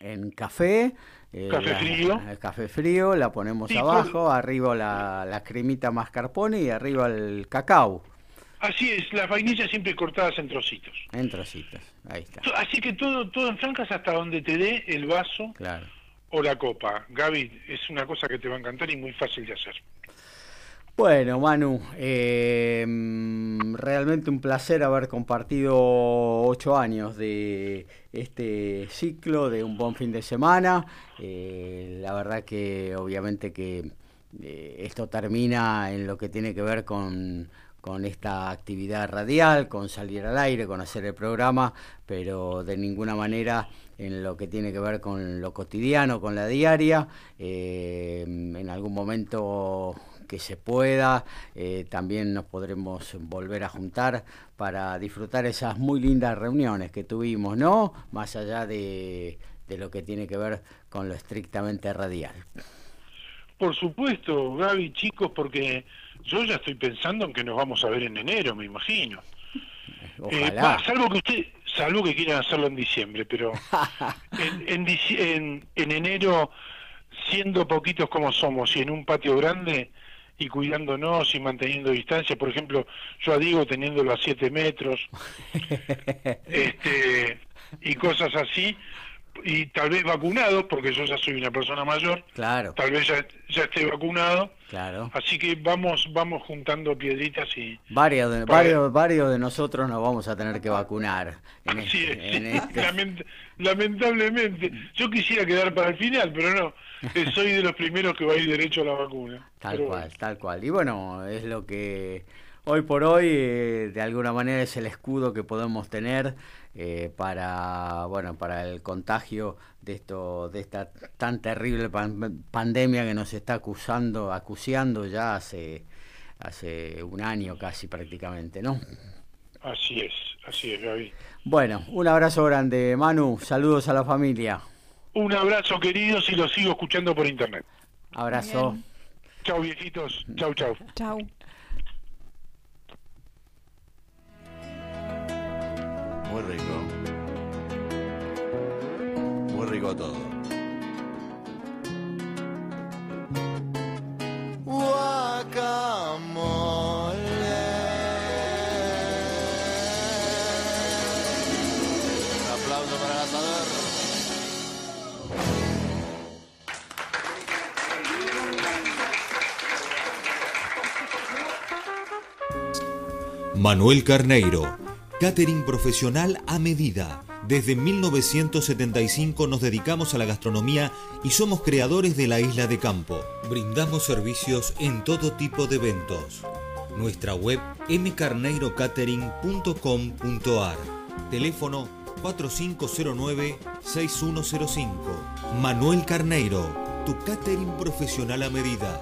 en café. Eh, café frío. El café frío, la ponemos abajo, arriba la, la cremita mascarpone y arriba el cacao. Así es, las vainillas siempre cortadas en trocitos. En trocitos, ahí está. Así que todo, todo en francas hasta donde te dé el vaso claro. o la copa. Gaby, es una cosa que te va a encantar y muy fácil de hacer. Bueno, Manu, eh, realmente un placer haber compartido ocho años de este ciclo de un buen fin de semana. Eh, la verdad que obviamente que eh, esto termina en lo que tiene que ver con con esta actividad radial, con salir al aire, con hacer el programa, pero de ninguna manera en lo que tiene que ver con lo cotidiano, con la diaria. Eh, en algún momento que se pueda, eh, también nos podremos volver a juntar para disfrutar esas muy lindas reuniones que tuvimos, ¿no? Más allá de, de lo que tiene que ver con lo estrictamente radial. Por supuesto, Gaby, chicos, porque yo ya estoy pensando en que nos vamos a ver en enero, me imagino. Eh, salvo que usted, salvo que quieran hacerlo en diciembre, pero en, en, en, enero, siendo poquitos como somos y en un patio grande y cuidándonos y manteniendo distancia, por ejemplo, yo a Diego teniéndolo a 7 metros, este, y cosas así, y tal vez vacunado, porque yo ya soy una persona mayor, claro. tal vez ya, ya esté vacunado, claro. así que vamos vamos juntando piedritas y... Varios de, varios, varios de nosotros nos vamos a tener que vacunar. En este, este. lamentablemente, yo quisiera quedar para el final, pero no, eh, soy de los primeros que va a ir derecho a la vacuna. Tal cual, tal cual. Y bueno, es lo que hoy por hoy eh, de alguna manera es el escudo que podemos tener eh, para bueno para el contagio de esto de esta tan terrible pandemia que nos está acusando acuciando ya hace hace un año casi prácticamente no así es así es Gaby. Bueno un abrazo grande Manu. Saludos a la familia. Un abrazo queridos y los sigo escuchando por internet. Abrazo. Chao viejitos. Chau chau. Chau Muy rico. Muy rico todo. Manuel Carneiro Catering profesional a medida. Desde 1975 nos dedicamos a la gastronomía y somos creadores de la isla de campo. Brindamos servicios en todo tipo de eventos. Nuestra web mcarneirocatering.com.ar. Teléfono 4509-6105. Manuel Carneiro, tu catering profesional a medida.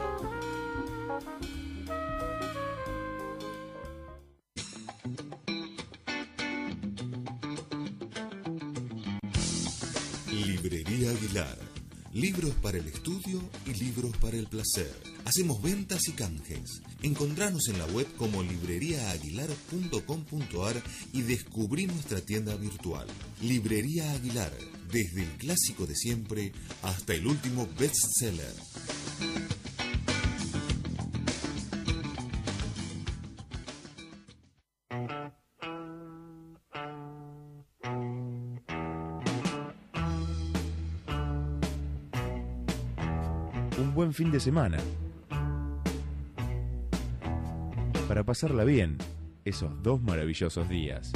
Libros para el placer. Hacemos ventas y canjes. Encontranos en la web como libreriaaguilar.com.ar y descubrí nuestra tienda virtual. Librería Aguilar, desde el clásico de siempre hasta el último bestseller. Fin de semana. Para pasarla bien esos dos maravillosos días.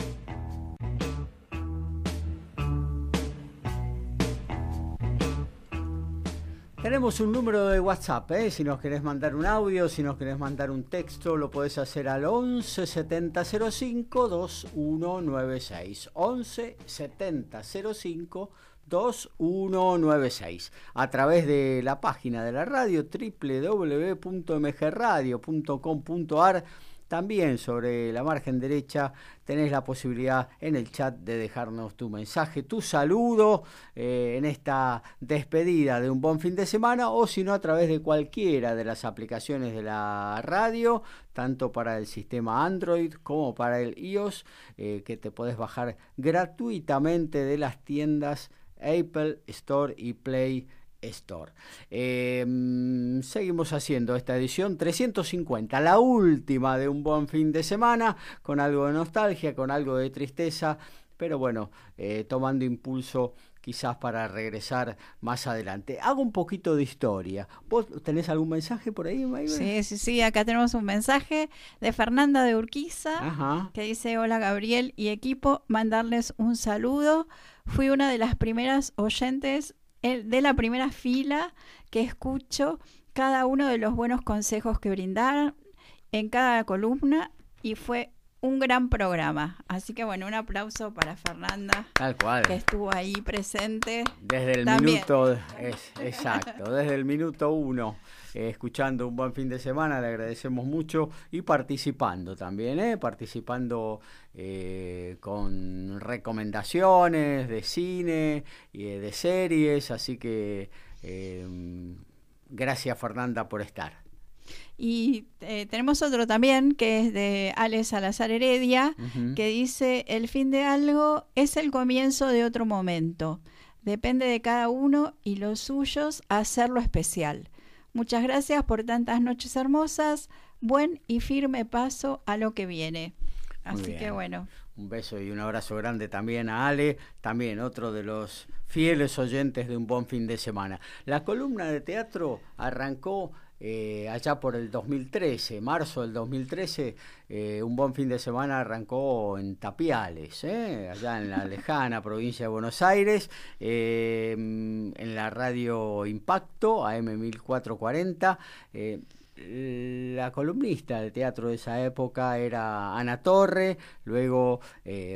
Tenemos un número de WhatsApp, ¿eh? si nos querés mandar un audio, si nos querés mandar un texto, lo podés hacer al 11 70 05 2196. 11 70 05 2196 a través de la página de la radio www.mgradio.com.ar también sobre la margen derecha tenés la posibilidad en el chat de dejarnos tu mensaje, tu saludo eh, en esta despedida de un buen fin de semana o si no a través de cualquiera de las aplicaciones de la radio, tanto para el sistema Android como para el iOS, eh, que te podés bajar gratuitamente de las tiendas Apple Store y Play Store. Eh, mm, seguimos haciendo esta edición 350, la última de un buen fin de semana, con algo de nostalgia, con algo de tristeza, pero bueno, eh, tomando impulso quizás para regresar más adelante. Hago un poquito de historia. ¿Vos tenés algún mensaje por ahí? Sí, sí, sí, acá tenemos un mensaje de Fernanda de Urquiza Ajá. que dice, hola Gabriel y equipo, mandarles un saludo. Fui una de las primeras oyentes eh, de la primera fila que escucho cada uno de los buenos consejos que brindaron en cada columna y fue un gran programa. Así que bueno, un aplauso para Fernanda Tal cual. que estuvo ahí presente. Desde el También. minuto, es, exacto, desde el minuto uno, eh, escuchando un buen fin de semana, le agradecemos mucho y participando también, ¿eh? participando eh, con recomendaciones de cine y eh, de series, así que eh, gracias Fernanda por estar. Y eh, tenemos otro también que es de Alex Salazar Heredia, que dice, el fin de algo es el comienzo de otro momento. Depende de cada uno y los suyos hacerlo especial. Muchas gracias por tantas noches hermosas. Buen y firme paso a lo que viene. Así que bueno, Un beso y un abrazo grande también a Ale, también otro de los fieles oyentes de un buen fin de semana. La columna de teatro arrancó eh, allá por el 2013, marzo del 2013, eh, un buen fin de semana arrancó en Tapiales, ¿eh? allá en la lejana provincia de Buenos Aires, en la radio Impacto, AM 1440. eh, la columnista de teatro de esa época era Ana Torre, luego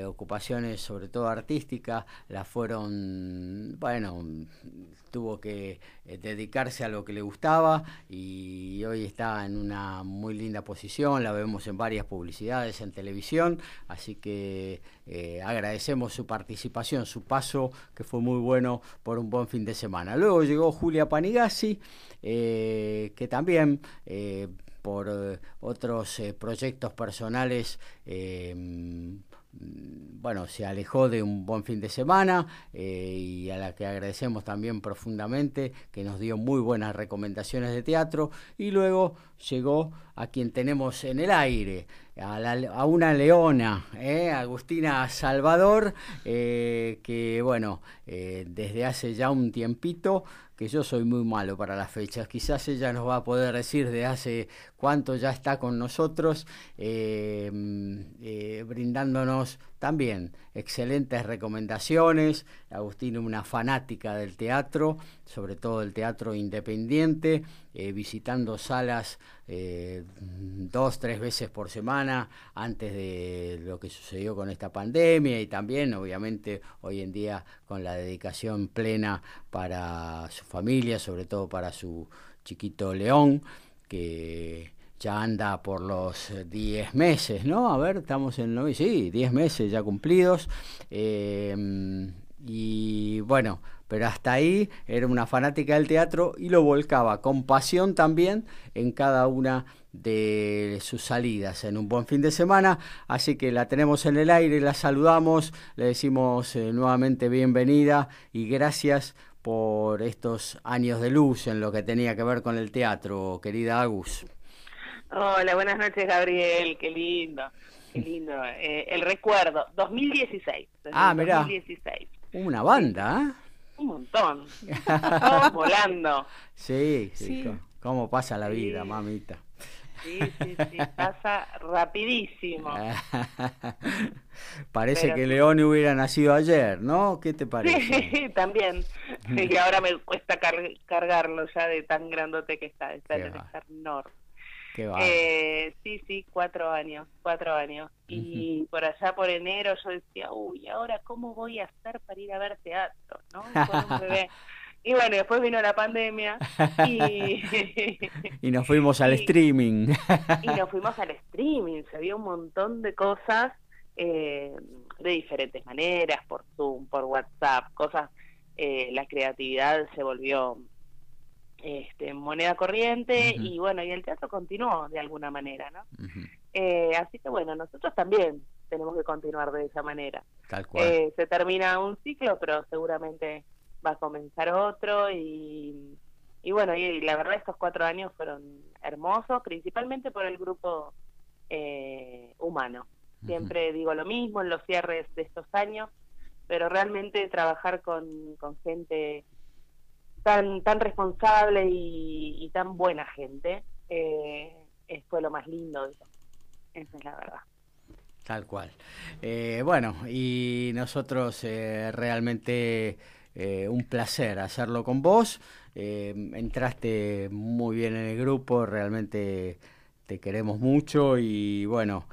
ocupaciones sobre todo artísticas la fueron, bueno, tuvo que eh, dedicarse a lo que le gustaba y hoy está en una muy linda posición, la vemos en varias publicidades en televisión, así que eh, agradecemos su participación, su paso que fue muy bueno por un buen fin de semana. Luego llegó Julia Panigasi, eh, que también por otros proyectos personales bueno, se alejó de un buen fin de semana eh, y a la que agradecemos también profundamente, que nos dio muy buenas recomendaciones de teatro y luego llegó a quien tenemos en el aire, a, la- a una leona, eh, Agustina Salvador, eh, que bueno, eh, desde hace ya un tiempito, que yo soy muy malo para las fechas, quizás ella nos va a poder decir de hace cuánto ya está con nosotros, eh, eh, brindándonos también excelentes recomendaciones. Agustina, una fanática del teatro, sobre todo el teatro independiente, eh, visitando salas dos, tres veces por semana antes de lo que sucedió con esta pandemia y también, obviamente, hoy en día con la dedicación plena para su familia, sobre todo para su chiquito León, que ya anda por los 10 meses, ¿no? A ver, estamos en... Sí, 10 meses ya cumplidos. Eh, y bueno, pero hasta ahí era una fanática del teatro y lo volcaba con pasión también en cada una de sus salidas en un buen fin de semana. Así que la tenemos en el aire, la saludamos, le decimos eh, nuevamente bienvenida y gracias por estos años de luz en lo que tenía que ver con el teatro, querida Agus. Hola, buenas noches, Gabriel. Qué lindo, qué lindo. Eh, el recuerdo, 2016. desde Ah, mirá. 2016. Una banda, ¿eh? Un montón. Estamos volando. Sí, sí. ¿Cómo pasa la vida, Sí. mamita? Sí, sí, sí. Pasa rapidísimo. Parece Pero que sí. León hubiera nacido ayer, ¿no? ¿Qué te parece? Sí, también. Y ahora me cuesta car- cargarlo ya de tan grandote que está. Está en estar enorme. Qué va. Eh, sí, sí, cuatro años, cuatro años. Y por allá por enero yo decía, uy, ahora cómo voy a hacer para ir a ver teatro, ¿no? Con un bebé. Y bueno, después vino la pandemia y, Y nos fuimos al streaming. y nos fuimos al streaming. Se vio un montón de cosas eh, de diferentes maneras, por Zoom, por WhatsApp, cosas. eh, la creatividad se volvió este, moneda corriente y bueno, y el teatro continuó de alguna manera, ¿no? Eh, así que bueno, nosotros también tenemos que continuar de esa manera. Tal cual. Eh, se termina un ciclo, pero seguramente va a comenzar otro y, y bueno, y, la verdad estos cuatro años fueron hermosos, principalmente por el grupo eh, humano. Siempre digo lo mismo en los cierres de estos años, pero realmente trabajar con, con gente tan tan responsable y, tan buena gente eh, fue lo más lindo eso. esa es la verdad tal cual eh, bueno y nosotros eh, realmente eh, un placer hacerlo con vos. Entraste muy bien en el grupo realmente te queremos mucho y bueno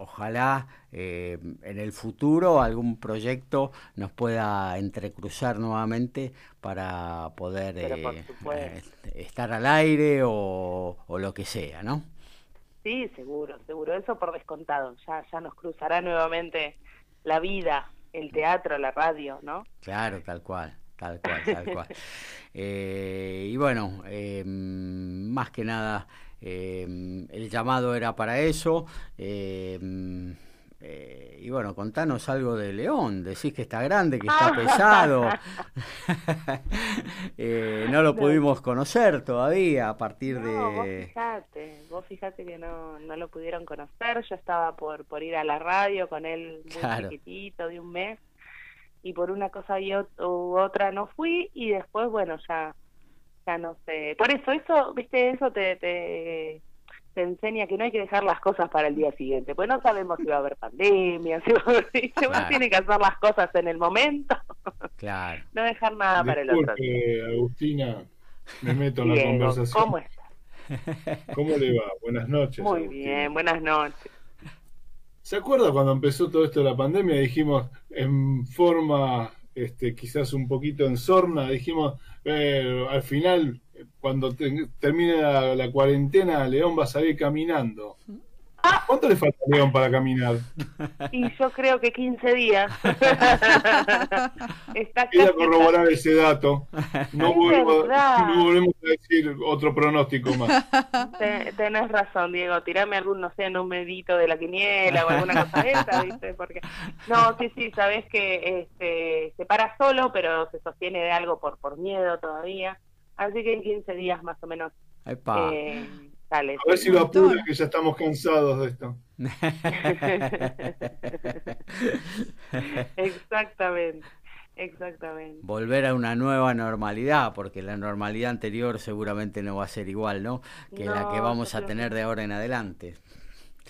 ojalá eh, en el futuro algún proyecto nos pueda entrecruzar nuevamente para poder eh, eh, estar al aire o, lo que sea, ¿no? Sí, seguro, seguro, eso por descontado, ya, ya nos cruzará nuevamente la vida, el teatro, la radio, ¿no? Claro, tal cual. Tal cual, tal cual. y bueno, más que nada, el llamado era para eso. Eh, y bueno, contanos algo de León. Decís que está grande, que está pesado. Eh, no lo pudimos conocer todavía a partir de. Vos fijate, vos fijate que no, no lo pudieron conocer. Yo estaba por, por ir a la radio con él muy chiquitito, de un mes. Y por una cosa y u otra no fui. Y después, bueno, ya, ya no sé. Por eso, eso, viste, eso te, te te enseña que no hay que dejar las cosas para el día siguiente, pues no sabemos si va a haber pandemia, si, uno tiene que hacer las cosas en el momento, claro. no dejar nada para el otro día. Agustina, me meto en la conversación. ¿Cómo estás? ¿Cómo le va? Buenas noches. Muy bien, buenas noches. ¿Se acuerda cuando empezó todo esto de la pandemia? Dijimos en forma, este, quizás un poquito en sorna, dijimos, eh, al final cuando termine la, cuarentena, León va a salir caminando. ¿Cuánto le falta a León para caminar? Y yo creo que 15 días. Está Quería corroborar ese dato. No, volvemos a decir otro pronóstico más. tenés razón, Diego. Tirame algún, no sé, numerito de la quiniela o alguna cosa de esa, ¿viste? Porque... No, sí, sí, sabés que este, se para solo, pero se sostiene de algo por, por miedo todavía. Así que en 15 días más o menos. Eh, a ver si lo apura, que ya estamos cansados de esto. exactamente, exactamente. Volver a una nueva normalidad, porque la normalidad anterior seguramente no va a ser igual, ¿no? Que la que vamos a tener de ahora en adelante.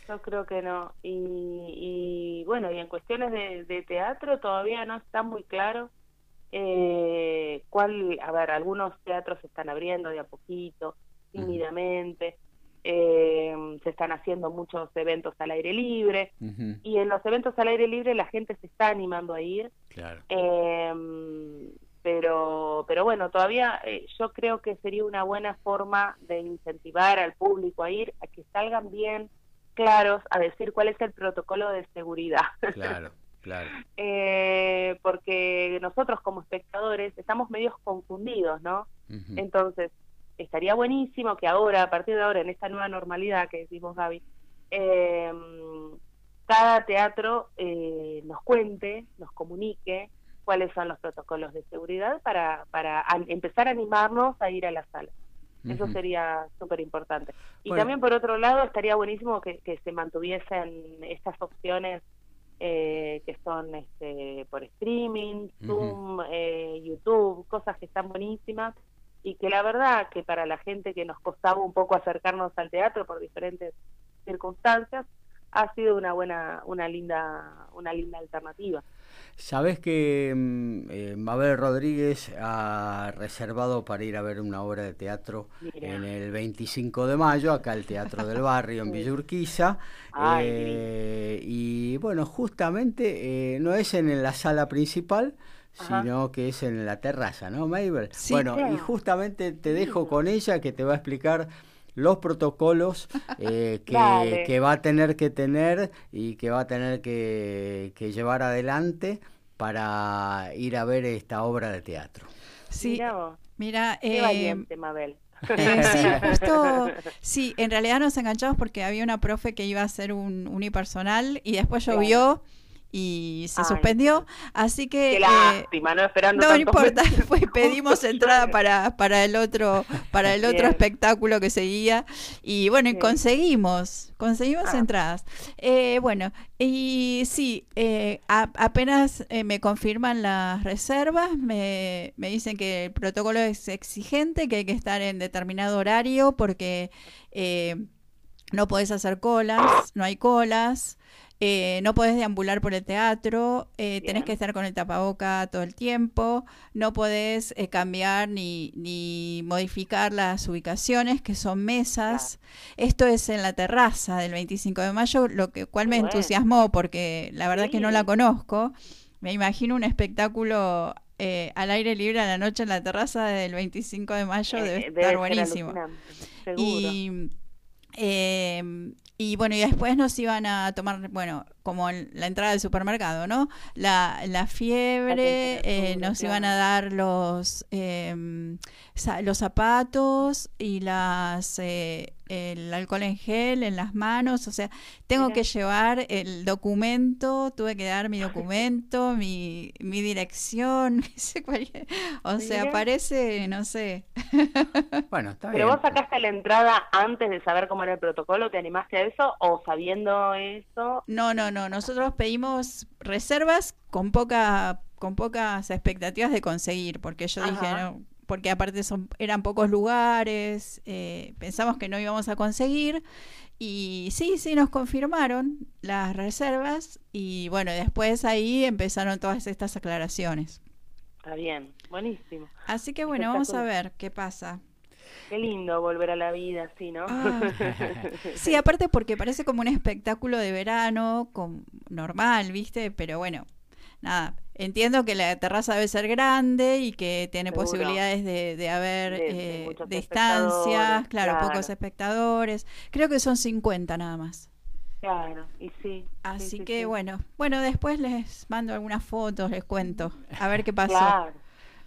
Yo creo que no. Y, bueno, y en cuestiones de teatro todavía no está muy claro eh, cuál, a ver, algunos teatros se están abriendo de a poquito, tímidamente, eh, se están haciendo muchos eventos al aire libre, y en los eventos al aire libre la gente se está animando a ir. Eh, pero, pero bueno, todavía eh, yo creo que sería una buena forma de incentivar al público a ir, a que salgan bien claros a decir cuál es el protocolo de seguridad. Claro. Claro. Eh, porque nosotros como espectadores estamos medios confundidos, ¿no? Entonces, estaría buenísimo que ahora, a partir de ahora, en esta nueva normalidad que decimos Gaby, eh, cada teatro eh, nos cuente, nos comunique cuáles son los protocolos de seguridad para, para empezar a animarnos a ir a la sala. Eso sería súper importante. Y también, por otro lado, estaría buenísimo que, que se mantuviesen estas opciones eh, que son este, por streaming, Zoom, eh, YouTube, cosas que están buenísimas y que la verdad que para la gente que nos costaba un poco acercarnos al teatro por diferentes circunstancias ha sido una buena una linda una linda alternativa. Sabes que mm, eh, Mabel Rodríguez ha reservado para ir a ver una obra de teatro en el 25 de mayo, acá el Teatro del Barrio en Villa Urquiza. Eh, y bueno, justamente eh, no es en la sala principal, sino que es en la terraza, ¿no, Mabel? bueno, y justamente te dejo con ella que te va a explicar los protocolos eh, que, va a tener que tener y que va a tener que, llevar adelante para ir a ver esta obra de teatro. Sí, mira, eh, Mabel. Eh, sí, justo, sí, en realidad nos enganchamos porque había una profe que iba a hacer un unipersonal y después llovió y se Ay, suspendió. Así que... Qué eh, ¿no? Esperando no tantos importa, pues pedimos entrada para, para el otro, para el otro Bien. espectáculo que seguía y bueno, y conseguimos, conseguimos Ah. entradas. Eh, bueno, y sí, eh, a- apenas eh, me confirman las reservas, me, me dicen que el protocolo es exigente, que hay que estar en determinado horario porque eh, no podés hacer colas, no hay colas. Eh, no podés deambular por el teatro, eh, tenés que estar con el tapaboca todo el tiempo, no podés eh, cambiar ni, ni modificar las ubicaciones, que son mesas. Esto es en la terraza del 25 de mayo, lo que cual me bueno. entusiasmó porque la verdad que no la Sí. conozco. Me imagino un espectáculo eh, al aire libre a la noche en la terraza del 25 de mayo, Eh, debe debe estar buenísimo. Y, eh, y bueno, y después nos iban a tomar, bueno, como en la entrada del supermercado, ¿no? La, la fiebre, La eh, nos iban a dar los, za- los zapatos y las eh, el alcohol en gel en las manos, o sea, tengo Mira. que llevar el documento, tuve que dar mi documento, mi, mi dirección, o sea, Mira. parece, no sé, Bueno, está Pero bien. vos sacaste la entrada antes de saber cómo era el protocolo, ¿te animaste a eso? ¿O sabiendo eso? No, no, no. Nosotros pedimos reservas con poca, con pocas expectativas de conseguir, porque yo dije, no, porque aparte son, eran pocos lugares, eh, pensamos que no íbamos a conseguir. Y sí, sí, nos confirmaron las reservas y bueno, después ahí empezaron todas estas aclaraciones. Está bien, buenísimo. Así que bueno, vamos a ver qué pasa. Qué lindo volver a la vida así, ¿no? Ah. Sí, aparte porque parece como un espectáculo de verano, con, normal, ¿viste? Pero bueno, nada. Entiendo que la terraza debe ser grande y que tiene Seguro. posibilidades de, de haber De- eh, claro, claro. pocos espectadores. Creo que son 50 nada más. Claro, y sí. Así sí, sí, que sí. bueno, bueno, después les mando algunas fotos, les cuento, a ver qué pasó. Claro,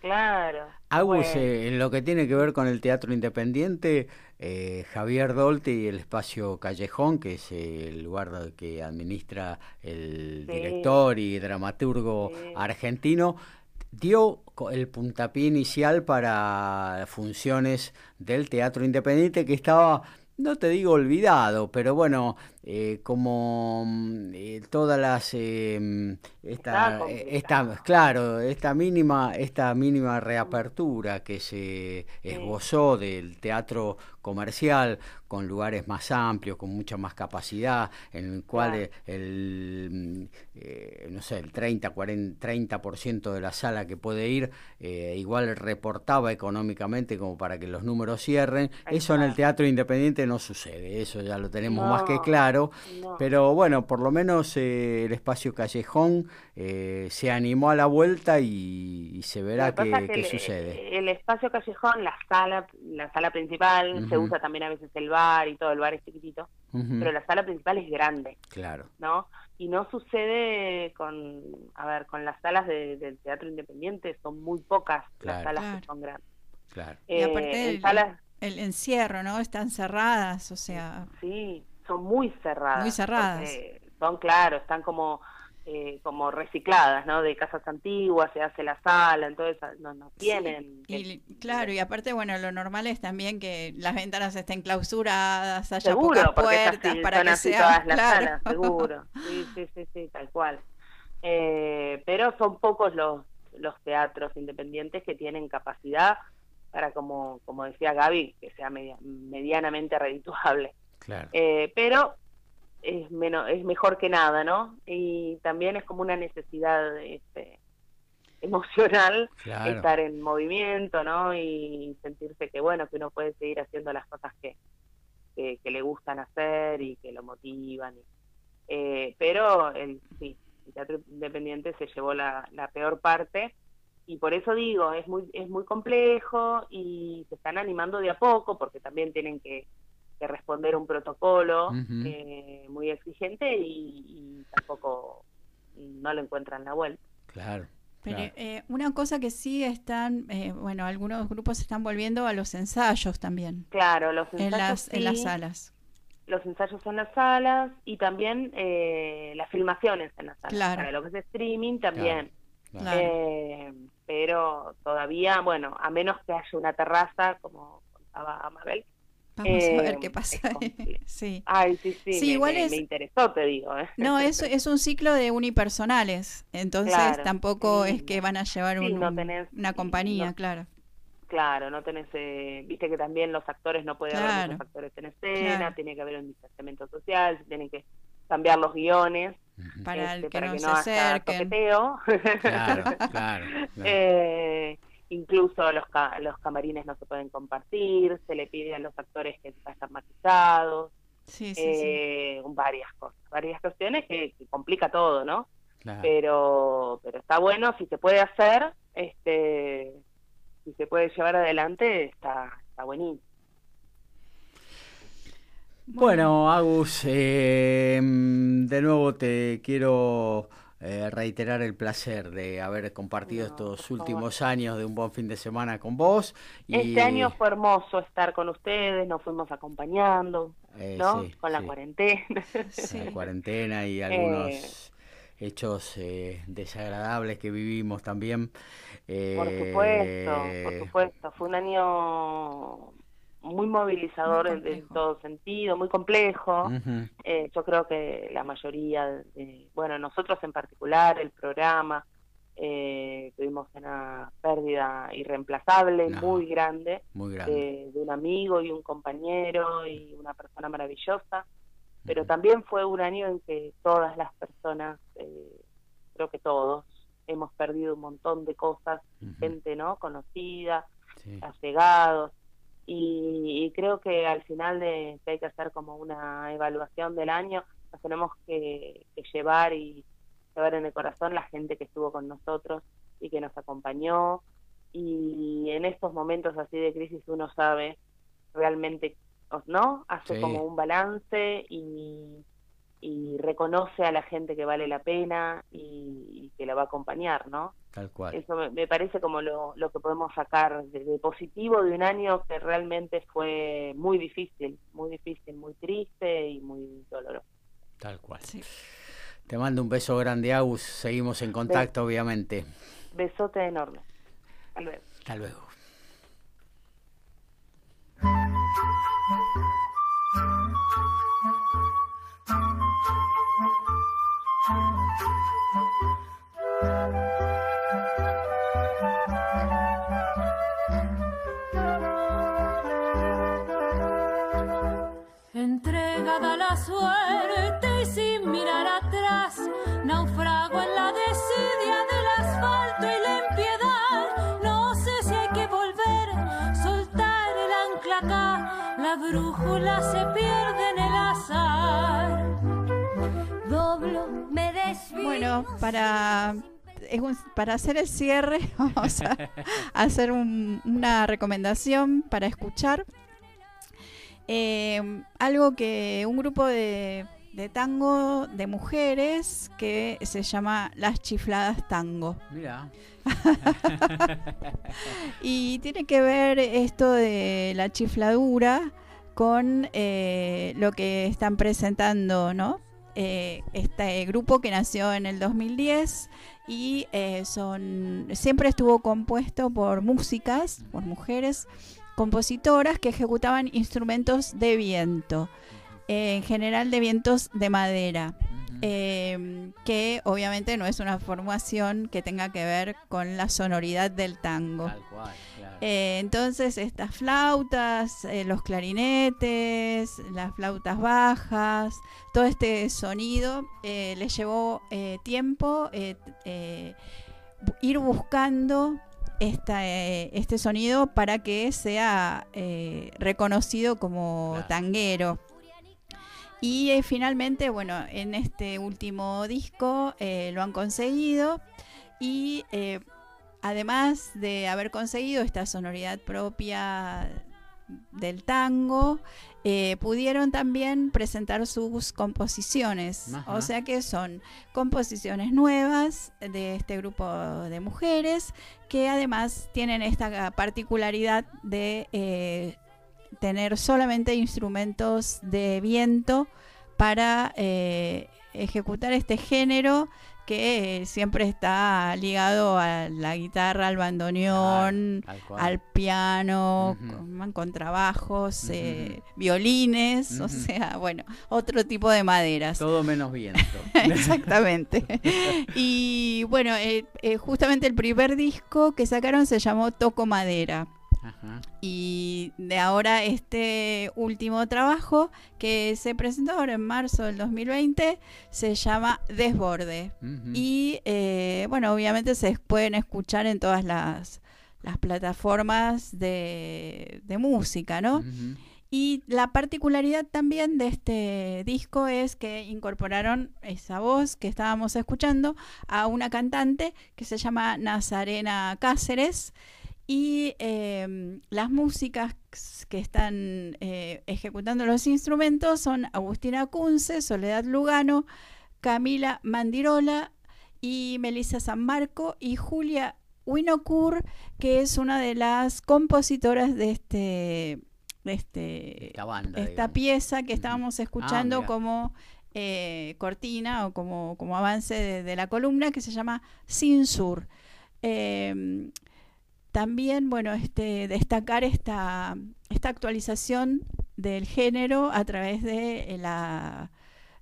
claro. Agus, Bueno. eh, en lo que tiene que ver con el teatro independiente, eh, Javier Dolte y el espacio Callejón, que es el lugar que administra el Sí. director y dramaturgo Sí. argentino, dio el puntapié inicial para funciones del teatro independiente que estaba, no te digo olvidado, pero bueno, eh, como mm, eh, todas las eh, mm, esta, eh, esta claro esta mínima esta mínima reapertura que se esbozó del teatro comercial con lugares más amplios con mucha más capacidad en el cual Claro. eh, el mm, eh, no sé el 30 40 30% de la sala que puede ir eh, igual reportaba económicamente como para que los números cierren eso en el teatro independiente no sucede eso ya lo tenemos más que No, claro no. pero bueno, por lo menos eh, el espacio callejón eh, se animó a la vuelta y, y se verá que qué, que sucede. El espacio callejón, la sala, la sala principal, se usa también a veces el bar y todo, el bar es chiquitito, pero la sala principal es grande, Claro, ¿no? Y no sucede con, a ver, con las salas de- del teatro independiente, son muy pocas Claro. las salas Claro. que son grandes. claro. Y Eh, aparte en el- salas, El encierro, ¿no? Están cerradas, o sea, sí, son muy cerradas. Muy cerradas. Son, claro, están como eh, como recicladas, ¿no? De casas antiguas, se hace la sala, entonces ah, no, no tienen... Y claro, y aparte, bueno, lo normal es también que las ventanas estén clausuradas, haya Seguro, pocas puertas así, para son que así sea todas las claro. salas, seguro. Sí, sí, sí, sí, tal cual. Eh, pero son pocos los, los teatros independientes que tienen capacidad para, como, como decía Gaby, que sea media- medianamente redituable. Claro. Eh, pero es, menos, es mejor que nada, ¿no? Y también es como una necesidad este, emocional Claro. estar en movimiento, ¿no? Y sentirse que, bueno, que uno puede seguir haciendo las cosas que, que, que le gustan hacer y que lo motivan. y- eh, pero el, sí, el teatro independiente se llevó la, la peor parte y por eso digo, es muy, es muy complejo y se están animando de a poco porque también tienen que, que responder un protocolo Ujú. eh, muy exigente y, y tampoco no le encuentran la vuelta. Claro. Pero claro. eh, una cosa que sí están, eh, bueno, algunos grupos están volviendo a los ensayos también, Claro, los en ensayos las, en las sí, salas. los ensayos en las salas y también eh, las filmaciones en las salas. Claro. Para lo que es streaming también. Claro. Eh, pero todavía, bueno, a menos que haya una terraza, como contaba Mabel. Vamos a eh, ver qué pasa. sí. Ay, sí, sí, Sí, me, igual me- es- me interesó, te digo. ¿eh? No, es, es un ciclo de unipersonales, entonces Claro, tampoco sí, es que van a llevar sí, un- no tenés- una compañía, no- claro. Claro, no tenés, eh, viste que también los actores no puede haber Claro. muchos actores en escena, Claro. tiene que haber un distanciamiento social, se tienen que cambiar los guiones Para este, el que para no que se no haya acerquen. toqueteo. Claro, claro. claro. Incluso los, ca- los camarines no se pueden compartir, se le pide a los actores que vayan maquillados, Sí, sí, sí. eh, varias cosas, varias cuestiones que, que complica todo, ¿no? claro. Pero, pero está bueno, si se puede hacer, este, si se puede llevar adelante, está, está buenísimo. Bueno, Agus, eh, de nuevo te quiero eh, reiterar el placer de haber compartido No, estos favor. últimos años de un buen fin de semana con vos. Y, Este año fue hermoso estar con ustedes, nos fuimos acompañando, eh, ¿no? sí, con la sí, cuarentena. Sí. la cuarentena y algunos hechos eh, desagradables que vivimos también. Eh, Por supuesto, por supuesto. Fue un año muy movilizador Muy en, todo sentido, muy complejo. Eh, yo creo que la mayoría, de, bueno, nosotros en particular, el programa, eh, tuvimos una pérdida irreemplazable, No. muy grande, muy grande. de, de un amigo y un compañero y una persona maravillosa. Pero también fue un año en que todas las personas, eh, creo que todos, hemos perdido un montón de cosas, gente no conocida, sí, allegados, y, y creo que al final de que hay que hacer como una evaluación del año, nos tenemos que, que llevar y llevar en el corazón la gente que estuvo con nosotros y que nos acompañó, y en estos momentos así de crisis uno sabe realmente, ¿no? Hace Sí. como un balance y, y reconoce a la gente que vale la pena y, y que la va a acompañar, ¿no? tal cual. Eso me, me parece como lo, lo que podemos sacar de, de positivo de un año que realmente fue muy difícil, muy difícil, muy triste y muy doloroso. Tal cual. Sí. Te mando un beso grande, Agus. Seguimos en contacto, obviamente. Besote enorme. Hasta luego. Hasta luego. Brújula se pierde en el azar. Doblo, me desvío. Bueno, para, es un- para hacer el cierre, vamos a hacer un- una recomendación para escuchar. Eh, algo que un grupo de, de tango de mujeres que se llama Las Chifladas Tango. Mira. Y tiene que ver esto de la chifladura con eh, lo que están presentando, ¿no? Eh, este grupo que nació en el 2010 y eh, son siempre estuvo compuesto por músicas, por mujeres compositoras que ejecutaban instrumentos de viento, eh, en general de vientos de madera eh, que obviamente no es una formación que tenga que ver con la sonoridad del tango. Tal cual, claro. Eh, entonces estas flautas, eh, los clarinetes, las flautas bajas, todo este sonido eh, les llevó tiempo ir buscando esta, eh, este sonido para que sea eh, reconocido como Claro. tanguero. Y eh, finalmente, bueno, en este último disco eh, lo han conseguido y eh, además de haber conseguido esta sonoridad propia del tango, pudieron también presentar sus composiciones. Ajá. O sea que son composiciones nuevas de este grupo de mujeres que además tienen esta particularidad de tener solamente instrumentos de viento para eh, ejecutar este género que eh, siempre está ligado a la guitarra, al bandoneón, al piano, con contrabajos, eh, violines, o sea, bueno, otro tipo de maderas. Todo menos viento. Exactamente. y bueno, eh, eh, justamente el primer disco que sacaron se llamó Toco Madera. Ajá. Y de ahora este último trabajo que se presentó ahora en marzo del 2020 se llama Desborde. Y eh, bueno, obviamente se pueden escuchar en todas las, las plataformas de, de música, ¿no? Y la particularidad también de este disco es que incorporaron esa voz que estábamos escuchando a una cantante que se llama Nazarena Cáceres y eh, las músicas que están eh, ejecutando los instrumentos son Agustina Kunze, Soledad Lugano, Camila Mandirola y Melissa San Marco y Julia Winokur, que es una de las compositoras de este de este Esta banda, esta digamos. pieza que estábamos escuchando mira. como eh, cortina o como, como avance de, de la columna que se llama Sin Sur. Eh, también, bueno, este, destacar esta, esta actualización del género a través de eh, la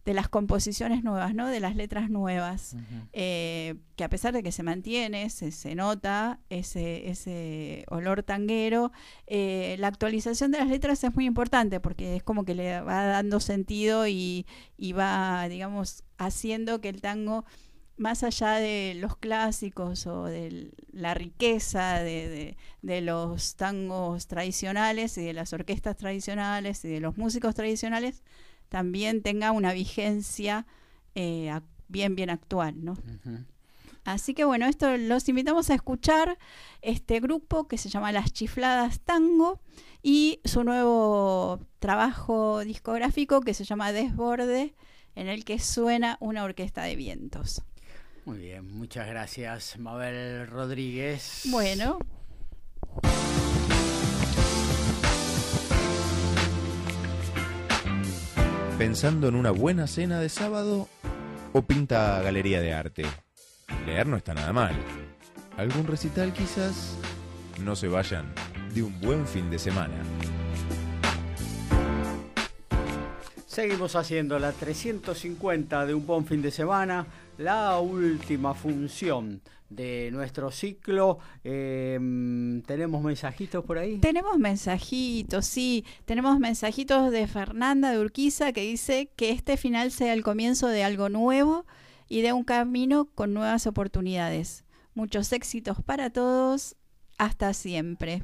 de las composiciones nuevas, ¿no? De las letras nuevas, eh, que a pesar de que se mantiene, se, se nota ese, ese olor tanguero, eh, la actualización de las letras es muy importante porque es como que le va dando sentido y, y va, digamos, haciendo que el tango, más allá de los clásicos o de la riqueza de, de- de los tangos tradicionales y de las orquestas tradicionales y de los músicos tradicionales, también tenga una vigencia eh, bien, bien actual, ¿no? Así que bueno, esto los invitamos a escuchar este grupo que se llama Las Chifladas Tango y su nuevo trabajo discográfico que se llama Desborde, en el que suena una orquesta de vientos. Muy bien, muchas gracias, Mabel Rodríguez. Bueno, ¿Pensando en una buena cena de sábado o pinta galería de arte? Leer no está nada mal. ¿Algún recital quizás? No se vayan de un buen fin de semana. Seguimos haciendo la 350 de un buen fin de semana, la última función de nuestro ciclo. Eh, ¿Tenemos mensajitos por ahí? tenemos mensajitos, sí, tenemos mensajitos de Fernanda de Urquiza que dice que este final sea el comienzo de algo nuevo y de un camino con nuevas oportunidades. Muchos éxitos para todos, hasta siempre.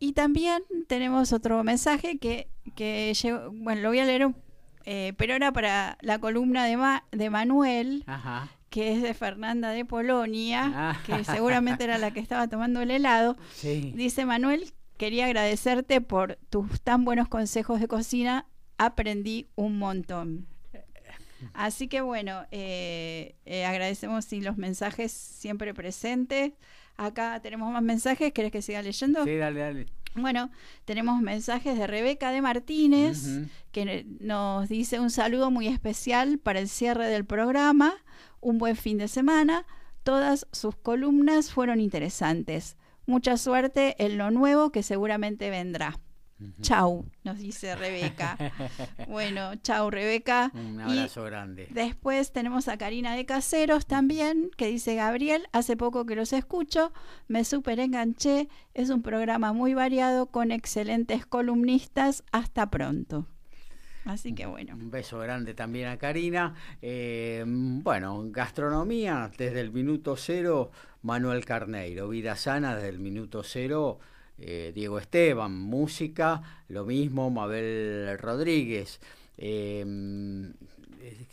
Y también tenemos otro mensaje que, que llegó, bueno, lo voy a leer, eh, pero era para la columna de, Ma- de Manuel, Ajá. que es de Fernanda de Polonia, Ah. que seguramente era la que estaba tomando el helado. Sí. Dice Manuel, quería agradecerte por tus tan buenos consejos de cocina, aprendí un montón. Así que bueno, eh, eh, agradecemos sí, los mensajes siempre presentes. Acá tenemos más mensajes, ¿querés que siga leyendo? Sí, dale, dale. Bueno, tenemos mensajes de Rebeca de Martínez, que nos dice un saludo muy especial para el cierre del programa, un buen fin de semana, todas sus columnas fueron interesantes. Mucha suerte en lo nuevo que seguramente vendrá. Chau, nos dice Rebeca. bueno, chau Rebeca. Un Y abrazo grande. Después tenemos a Karina de Caseros también, que dice Gabriel, hace poco que los escucho, me súper enganché, es un programa muy variado con excelentes columnistas, hasta pronto. Así que bueno. Un beso grande también a Karina. Eh, bueno, gastronomía desde el minuto cero, Manuel Carneiro. Vida sana desde el minuto cero, eh, Diego Esteban. Música, lo mismo, Mabel Rodríguez. Eh,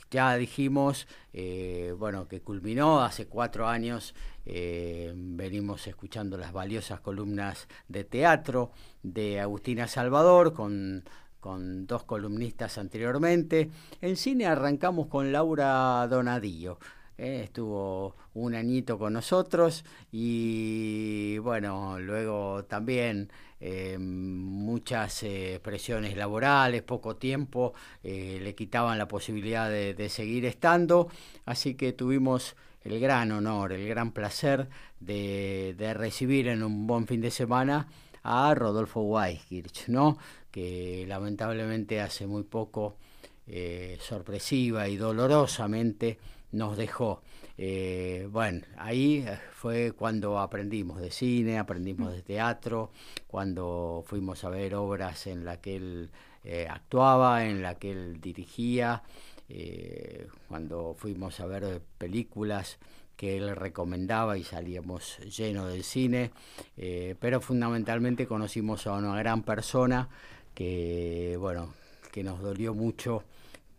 ya dijimos, eh, bueno, que culminó hace cuatro años. eh, venimos escuchando las valiosas columnas de teatro de Agustina Salvador con con dos columnistas anteriormente. En cine arrancamos con Laura Donadillo. Eh, estuvo un añito con nosotros y bueno, luego también eh, muchas eh, presiones laborales, poco tiempo, le quitaban la posibilidad de, seguir estando, así que tuvimos el gran honor, el gran placer de, recibir en un buen fin de semana a Rodolfo Weiskirch, ¿no? que lamentablemente hace muy poco, sorpresiva y dolorosamente, nos dejó. Eh, bueno, ahí fue cuando aprendimos de cine, aprendimos de teatro, cuando fuimos a ver obras en las que él eh, actuaba, en la que él dirigía, eh, cuando fuimos a ver películas que él recomendaba y salíamos llenos del cine, eh, pero fundamentalmente conocimos a una gran persona que, bueno, que nos dolió mucho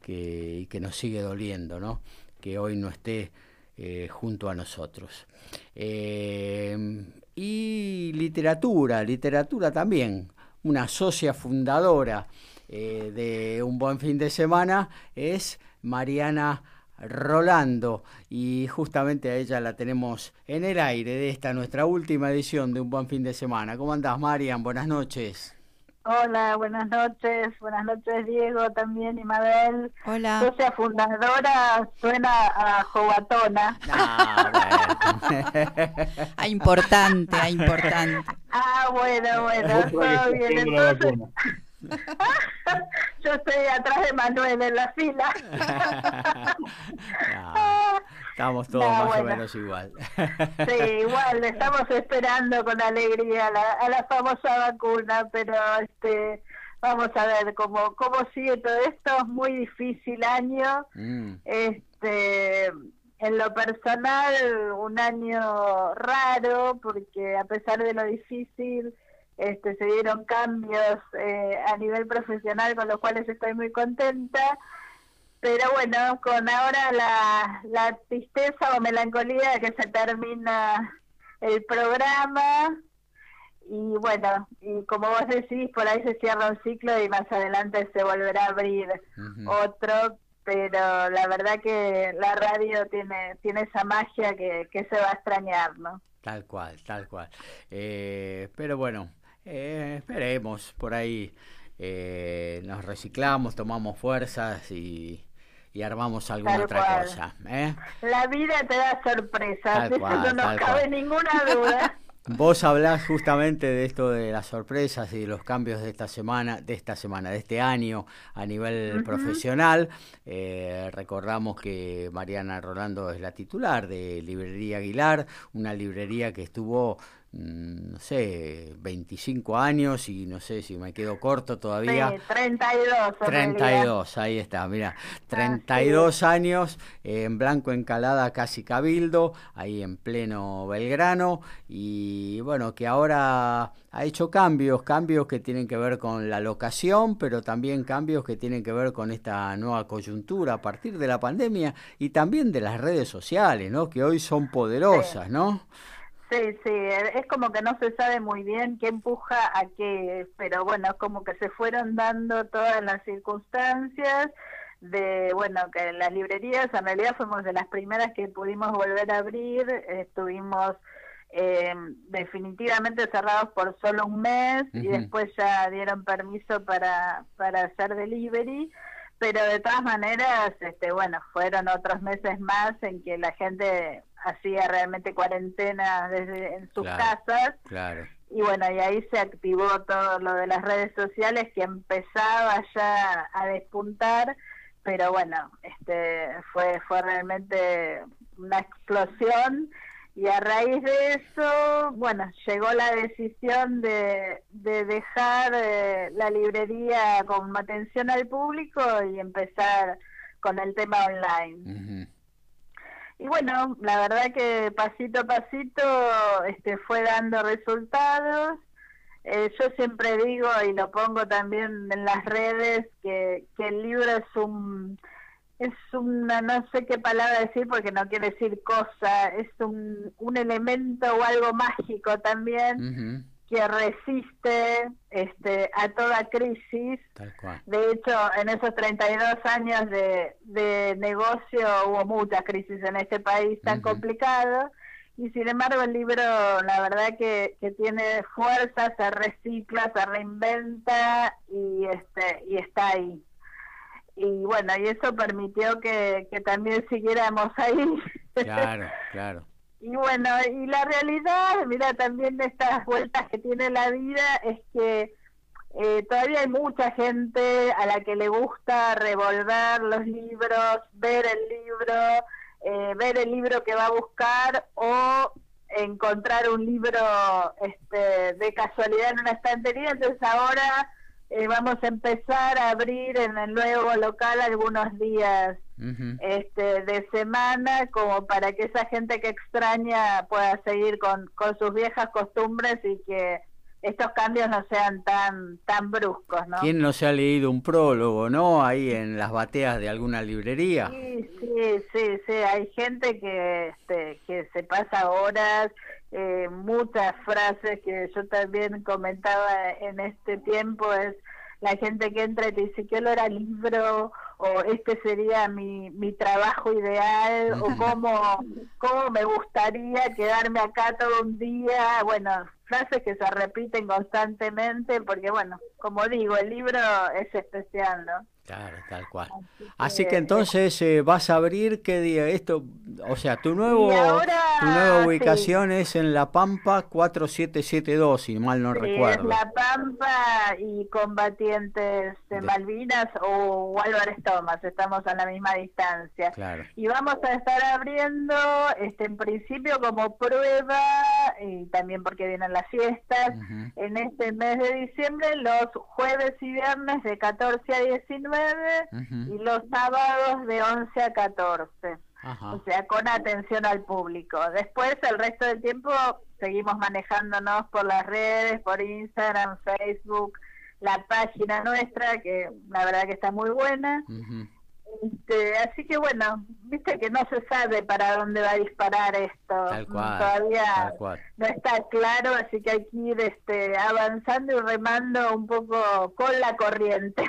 que, y que nos sigue doliendo, ¿no? Que hoy no esté eh, junto a nosotros. Eh, y literatura, literatura también, una socia fundadora eh, de Un Buen Fin de Semana es Mariana Rolando y justamente a ella la tenemos en el aire de esta nuestra última edición de Un Buen Fin de Semana. ¿Cómo andás, Marian? Buenas noches. Hola, buenas noches. Buenas noches, Diego, también, y Mabel. Hola. Socia fundadora suena a jovatona. Ah, importante, ah, importante. Ah, bueno, bueno, todo bien. Entonces. yo estoy atrás de Manuel en la fila. No, estamos todos No, más o bueno. menos igual. Sí, igual, estamos esperando con alegría la, a la famosa vacuna, pero este vamos a ver cómo, cómo sigue todo esto. Es muy difícil año. Mm, Este, en lo personal, un año raro, porque a pesar de lo difícil, este, se dieron cambios eh, a nivel profesional con los cuales estoy muy contenta. Pero bueno, con ahora la, la tristeza o melancolía de que se termina el programa. Y bueno, y como vos decís, por ahí se cierra un ciclo y más adelante se volverá a abrir otro, pero la verdad que la radio tiene tiene esa magia que, que se va a extrañar, ¿no? Tal cual, tal cual. Eh, pero bueno, eh, esperemos, por ahí eh, nos reciclamos, tomamos fuerzas y, y armamos alguna Tal otra cual. cosa. ¿eh? La vida te da sorpresas, eso no nos cabe cual. ninguna duda. Vos hablás justamente de esto de las sorpresas y de los cambios de esta semana, de esta semana, de este año a nivel profesional. Eh, recordamos que Mariana Rolando es la titular de Librería Aguilar, una librería que estuvo, no sé, 25 años y no sé si me quedo corto todavía. Sí, 32. en 32, ahí está, mira, 32 años en Blanco Encalada, casi Cabildo, ahí en pleno Belgrano, y bueno, que ahora ha hecho cambios, cambios que tienen que ver con la locación, pero también cambios que tienen que ver con esta nueva coyuntura a partir de la pandemia y también de las redes sociales, ¿no? Que hoy son poderosas, ¿no? Sí, sí, es como que no se sabe muy bien qué empuja a qué, pero bueno, como que se fueron dando todas las circunstancias de, bueno, que las librerías en realidad fuimos de las primeras que pudimos volver a abrir, estuvimos eh, definitivamente cerrados por solo un mes y después ya dieron permiso para, para hacer delivery pero de todas maneras, este, bueno, fueron otros meses más en que la gente hacía realmente cuarentena desde en sus Claro. casas Claro. y bueno, y ahí se activó todo lo de las redes sociales que empezaba ya a despuntar, pero bueno, este fue fue realmente una explosión y a raíz de eso, bueno, llegó la decisión de, de dejar eh, la librería con atención al público y empezar con el tema online. Y bueno, la verdad que pasito a pasito este, fue dando resultados. Eh, yo siempre digo y lo pongo también en las redes que, que el libro es un es una no sé qué palabra decir porque no quiere decir cosa es un, un elemento o algo mágico también que resiste este, a toda crisis. Tal cual. De hecho, en esos 32 años de, de negocio hubo muchas crisis en este país tan complicado y sin embargo el libro la verdad que, que tiene fuerza, se recicla, se reinventa y, este, y está ahí. Y bueno, y eso permitió que, que también siguiéramos ahí. Claro, claro. Y bueno, y la realidad, mira, también de estas vueltas que tiene la vida es que eh, todavía hay mucha gente a la que le gusta revolver los libros, ver el libro, eh, ver el libro que va a buscar o encontrar un libro este, de casualidad en una estantería. Entonces ahora eh, vamos a empezar a abrir en el nuevo local algunos días este, de semana como para que esa gente que extraña pueda seguir con, con sus viejas costumbres y que estos cambios no sean tan tan bruscos, ¿no? ¿Quién no se ha leído un prólogo, no? Ahí en las bateas de alguna librería. Sí, sí, sí, sí, hay gente que, este, que se pasa horas, eh, muchas frases que yo también comentaba en este tiempo es la gente que entra y te dice que olor a libro o este sería mi, mi trabajo ideal o cómo, cómo me gustaría quedarme acá todo un día, bueno, frases que se repiten constantemente porque bueno, como digo, el libro es especial, ¿no? Claro, tal cual. Así que entonces eh, vas a abrir qué día esto, o sea, tu nuevo ahora, tu nueva sí. ubicación es en La Pampa 4772, si mal no Sí, recuerdo. es La Pampa y combatientes de Malvinas o Álvarez Thomas, estamos a la misma distancia. Claro. Y vamos a estar abriendo, este, en principio como prueba, y también porque vienen las fiestas, en este mes de diciembre, los jueves y viernes de 14 a 19 Ujú. y los sábados de 11 a 14. Ajá. O sea, con atención al público. Después, el resto del tiempo, seguimos manejándonos por las redes, por Instagram, Facebook, la página nuestra, que la verdad que está muy buena. Este, así que bueno, viste que no se sabe para dónde va a disparar esto. Tal cual, Todavía tal cual. no está claro, así que hay que ir este, avanzando y remando un poco con la corriente.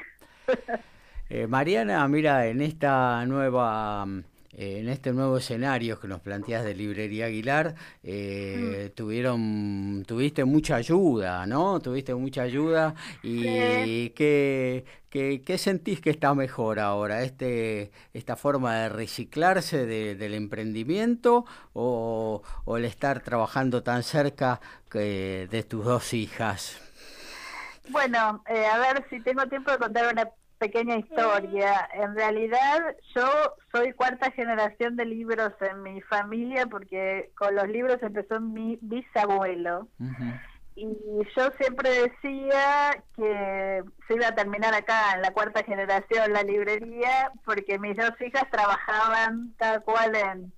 Eh, Mariana, mira, en esta nueva, mm, eh, en este nuevo escenario que nos planteas de Librería Aguilar, eh, tuvieron, tuviste mucha ayuda, ¿no? Tuviste mucha ayuda y ¿qué, qué, qué sentís que está mejor ahora? Este, esta forma de reciclarse de- del emprendimiento o, o el estar trabajando tan cerca que- de tus dos hijas? Bueno, eh, a ver si tengo tiempo de contar una pequeña historia. En realidad, yo soy cuarta generación de libros en mi familia porque con los libros empezó mi bisabuelo. Y yo siempre decía que se iba a terminar acá en la cuarta generación la librería porque mis dos hijas trabajaban cada cual en,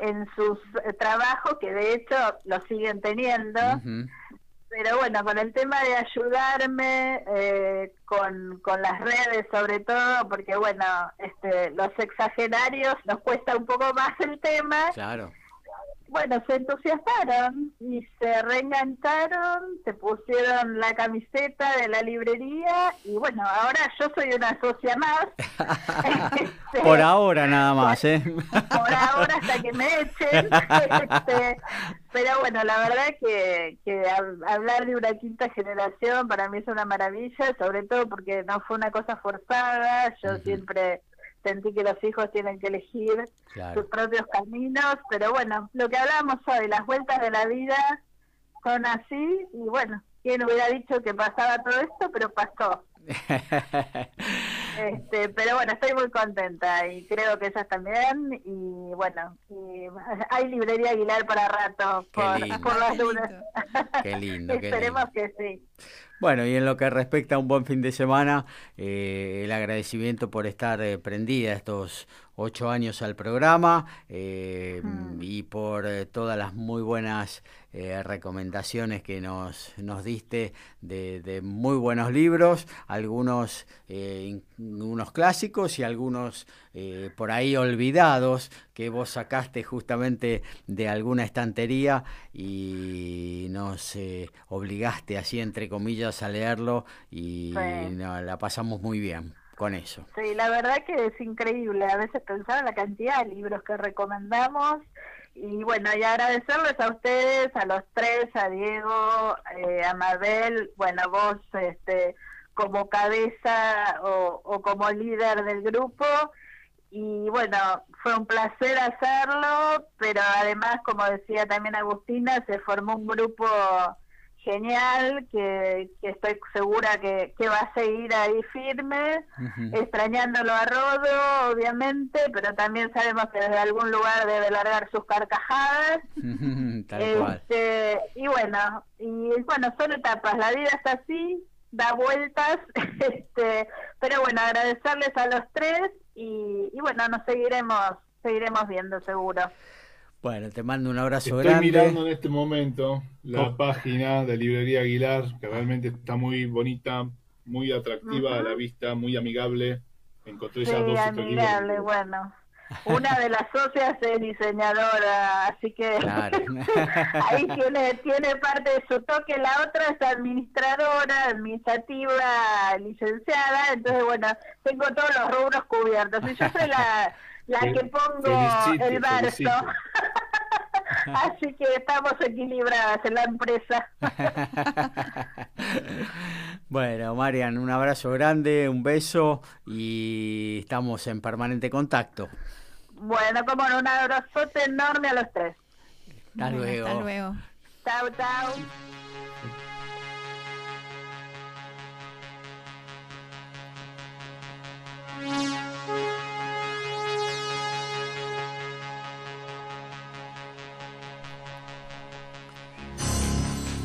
en sus trabajos, que de hecho lo siguen teniendo. Pero bueno, con el tema de ayudarme eh, con, con las redes sobre todo, porque bueno, este, los exagerarios nos cuesta un poco más el tema. Claro. Bueno, se entusiasmaron y se reengancharon, se pusieron la camiseta de la librería y bueno, ahora yo soy una socia más. Este, Por ahora nada más, ¿eh? por ahora hasta que me echen. Este, pero bueno, la verdad que, que hab- hablar de una quinta generación para mí es una maravilla, sobre todo porque no fue una cosa forzada. Yo siempre sentí que los hijos tienen que elegir Claro. sus propios caminos, pero bueno, lo que hablábamos hoy, las vueltas de la vida son así y bueno, ¿quién hubiera dicho que pasaba todo esto? Pero pasó. Este, pero bueno, estoy muy contenta y creo que ellas también. Y bueno, y hay librería Aguilar para rato Qué por, lindo. por las dudas. Qué lindo, qué Esperemos lindo. que sí. Bueno, y en lo que respecta a un buen fin de semana, eh, el agradecimiento por estar eh, prendida estos ocho años al programa eh, y por eh, todas las muy buenas eh, recomendaciones que nos, nos diste de, de muy buenos libros, algunos eh, unos clásicos y algunos eh, por ahí olvidados que vos sacaste justamente de alguna estantería y nos eh, obligaste así entre comillas a leerlo y Sí. no, la pasamos muy bien con eso. Sí, la verdad que es increíble. A veces pensar en la cantidad de libros que recomendamos. Y bueno, y agradecerles a ustedes, a los tres, a Diego, eh, a Mabel, bueno, vos este, como cabeza o, o como líder del grupo. Y bueno, fue un placer hacerlo, pero además, como decía también Agustina, se formó un grupo genial que, que estoy segura que, que va a seguir ahí firme, extrañándolo a Rodo, obviamente, pero también sabemos que desde algún lugar debe largar sus carcajadas. Tal cual. Este, y bueno, y bueno, son etapas, la vida es así, da vueltas, este, pero bueno, agradecerles a los tres y, y bueno, nos seguiremos, seguiremos viendo seguro. Bueno, te mando un abrazo Estoy grande. mirando en este momento la Oh. página de Librería Aguilar, que realmente está muy bonita, muy atractiva a la vista, muy amigable. Encontré ya Sí, dos tres libros. amigable, bueno. Una de las socias es diseñadora, así que Claro. ahí tiene, tiene parte de su toque. La otra es administradora, administrativa, licenciada. Entonces, bueno, tengo todos los rubros cubiertos. Y yo soy la, la que pongo el verso. Así que estamos equilibradas en la empresa. Bueno, Marian, un abrazo grande, un beso y estamos en permanente contacto. Bueno, como no, un abrazote enorme a los tres. Hasta luego. Hasta luego. Chao, chao.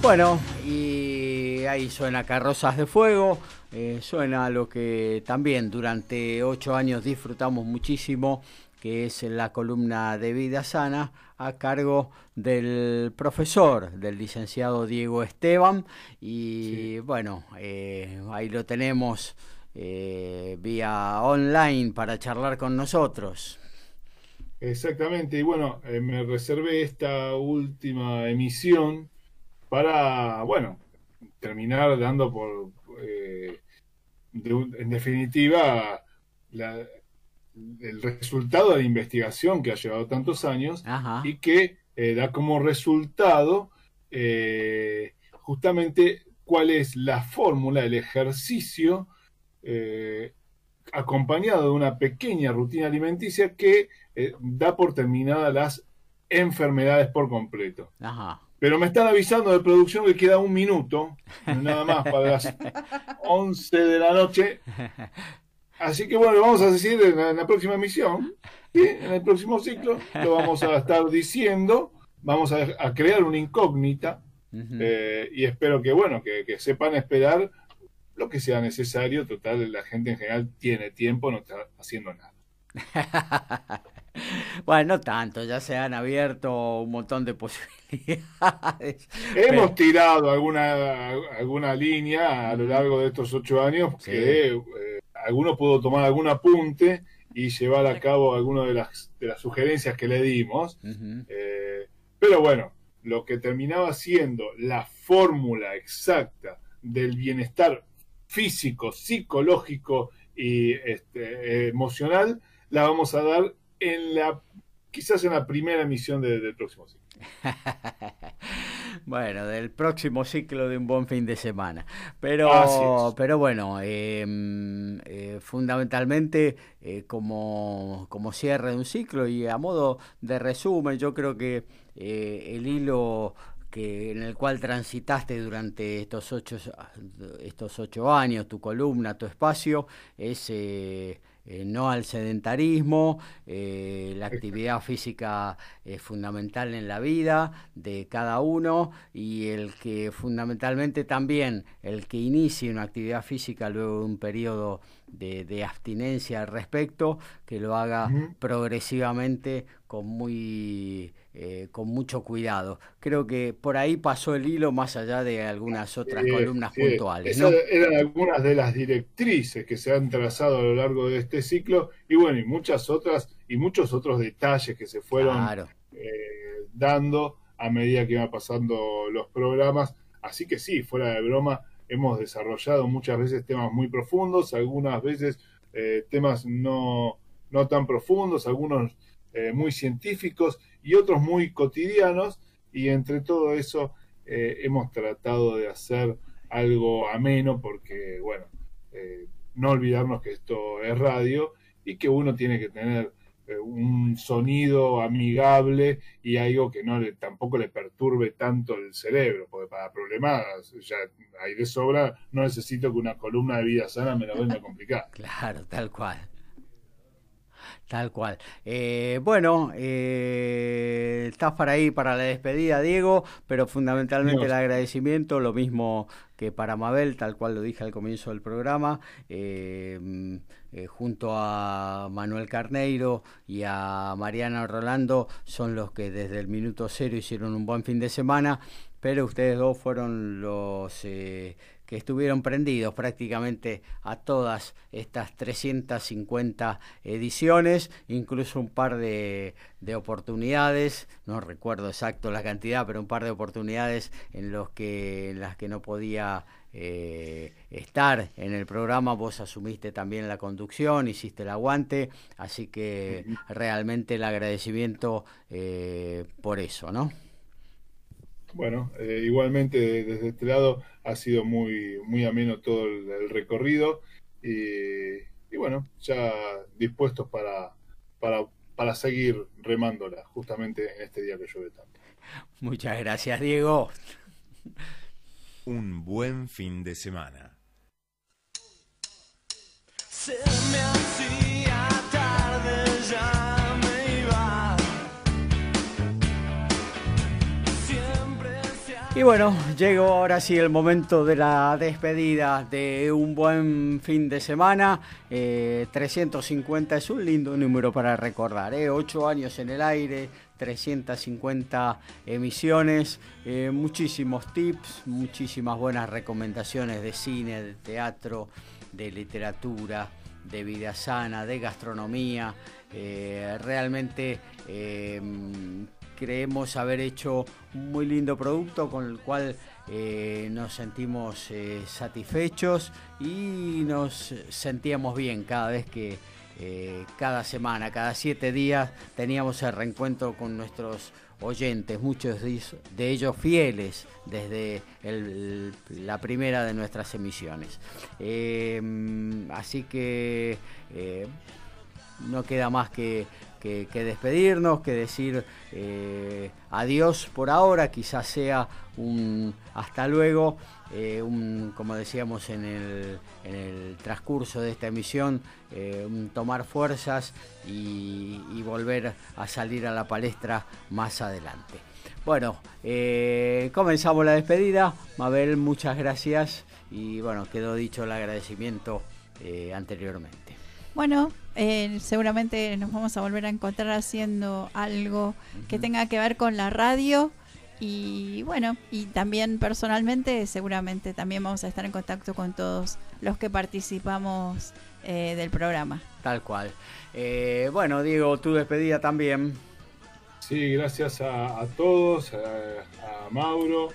Bueno, y ahí suena Carrozas de Fuego, eh, suena lo que también durante ocho años disfrutamos muchísimo, que es la columna de Vida Sana a cargo del profesor, del licenciado Diego Esteban. Y bueno, eh, ahí lo tenemos eh, vía online para charlar con nosotros. Exactamente, y bueno, eh, me reservé esta última emisión para, bueno, terminar dando por, eh, de en definitiva, la- el resultado de la investigación que ha llevado tantos años Ajá. y que eh, da como resultado eh, justamente cuál es la fórmula, el ejercicio eh, acompañado de una pequeña rutina alimenticia que da por terminadas las enfermedades por completo. Ajá. Pero me están avisando de producción que queda un minuto, nada más para las 11 de la noche. Así que bueno, vamos a decir en la, en la próxima emisión, ¿sí? en el próximo ciclo, lo vamos a estar diciendo, vamos a, a crear una incógnita eh, y espero que bueno, que, que sepan esperar lo que sea necesario. Total, la gente en general tiene tiempo, no está haciendo nada. Bueno, no tanto, ya se han abierto un montón de posibilidades. Hemos Pero- tirado alguna, alguna línea a lo largo de estos ocho años Sí. que eh, alguno pudo tomar algún apunte y llevar a cabo algunas de las, de las sugerencias que le dimos. Eh, pero bueno, lo que terminaba siendo la fórmula exacta del bienestar físico, psicológico y este, emocional, la vamos a dar en la quizás en la primera emisión de- del próximo ciclo. Bueno, del próximo ciclo de un buen fin de semana. Pero, pero bueno, eh, mm, eh, fundamentalmente eh, como, como cierre de un ciclo y a modo de resumen, yo creo que eh, el hilo que en el cual transitaste durante estos ocho, estos ocho años, tu columna, tu espacio, es eh, no al sedentarismo, eh, la actividad física es fundamental en la vida de cada uno y el que fundamentalmente también el que inicie una actividad física luego de un periodo de, de abstinencia al respecto, que lo haga progresivamente con muy eh, con mucho cuidado. Creo que por ahí pasó el hilo más allá de algunas otras columnas puntuales. ¿no? Esas eran algunas de las directrices que se han trazado a lo largo de este ciclo y bueno, y muchas otras y muchos otros detalles que se fueron Claro. eh, dando a medida que iban pasando los programas. Así que sí, fuera de broma, hemos desarrollado muchas veces temas muy profundos, algunas veces eh, temas no, no tan profundos, algunos eh, muy científicos y otros muy cotidianos. Y entre todo eso eh, hemos tratado de hacer algo ameno porque, bueno, eh, no olvidarnos que esto es radio y que uno tiene que tener eh, un sonido amigable y algo que no le, tampoco le perturbe tanto el cerebro, porque para problemas ya hay de sobra, no necesito que una columna de vida sana me la venga a complicar. Claro, tal cual. Tal cual. Eh, bueno, eh, estás para ahí para la despedida, Diego, pero fundamentalmente el agradecimiento, lo mismo que para Mabel, tal cual lo dije al comienzo del programa, eh, mm, eh, junto a Manuel Carneiro y a Mariana Rolando, son los que desde el minuto cero hicieron un buen fin de semana, pero ustedes dos fueron los eh, que estuvieron prendidos prácticamente a todas estas 350 ediciones, incluso un par de, de oportunidades, no recuerdo exacto la cantidad, pero un par de oportunidades en, los que, en las que no podía eh, estar en el programa, vos asumiste también la conducción, hiciste el aguante, así que realmente el agradecimiento eh, por eso, ¿no? Bueno, eh, igualmente desde este lado ha sido muy, muy ameno todo el, el recorrido y, y bueno, ya dispuestos para, para, para seguir remándola justamente en este día que llueve tanto. Muchas gracias, Diego. Un buen fin de semana. Se me hacía Y bueno, llegó ahora sí el momento de la despedida de un buen fin de semana. Eh, 350 es un lindo número para recordar. ¿eh? 8 años en el aire, 350 emisiones, eh, muchísimos tips, muchísimas buenas recomendaciones de cine, de teatro, de literatura, de vida sana, de gastronomía. Eh, realmente eh, creemos haber hecho un muy lindo producto con el cual eh, nos sentimos eh, satisfechos y nos sentíamos bien cada vez que eh, cada semana, cada siete días teníamos el reencuentro con nuestros oyentes, muchos de ellos- fieles desde la primera de nuestras emisiones. Así que no queda más que, que- despedirnos, que decir eh, adiós por ahora, quizás sea un hasta luego, eh, un, como decíamos en el, en el transcurso de esta emisión, eh, un tomar fuerzas y, volver a salir a la palestra más adelante. Bueno, comenzamos la despedida. Mabel, muchas gracias y bueno, quedó dicho el agradecimiento anteriormente. Bueno, eh, seguramente nos vamos a volver a encontrar haciendo algo que tenga que ver con la radio y bueno, y también personalmente seguramente también vamos a estar en contacto con todos los que participamos eh, del programa. Tal cual. Eh, bueno, Diego, tu despedida también. Sí, gracias a, a todos, a, a Mauro,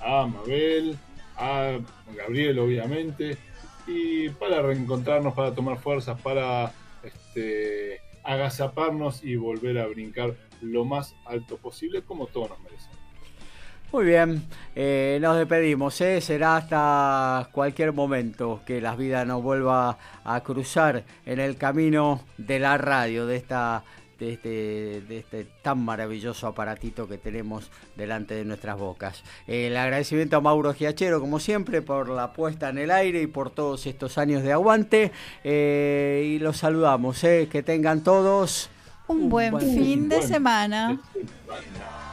a Mabel, a Gabriel obviamente, y para reencontrarnos, para tomar fuerzas, para este, agazaparnos y volver a brincar lo más alto posible como todos nos merecemos. Muy bien, eh, nos despedimos. ¿eh? Será hasta cualquier momento que la vida nos vuelva a cruzar en el camino de la radio, de esta de este, de este tan maravilloso aparatito que tenemos delante de nuestras bocas. El agradecimiento a Mauro Giachero, como siempre, por la puesta en el aire y por todos estos años de aguante. Eh, y los saludamos, eh, que tengan todos Un buen fin de semana. semana.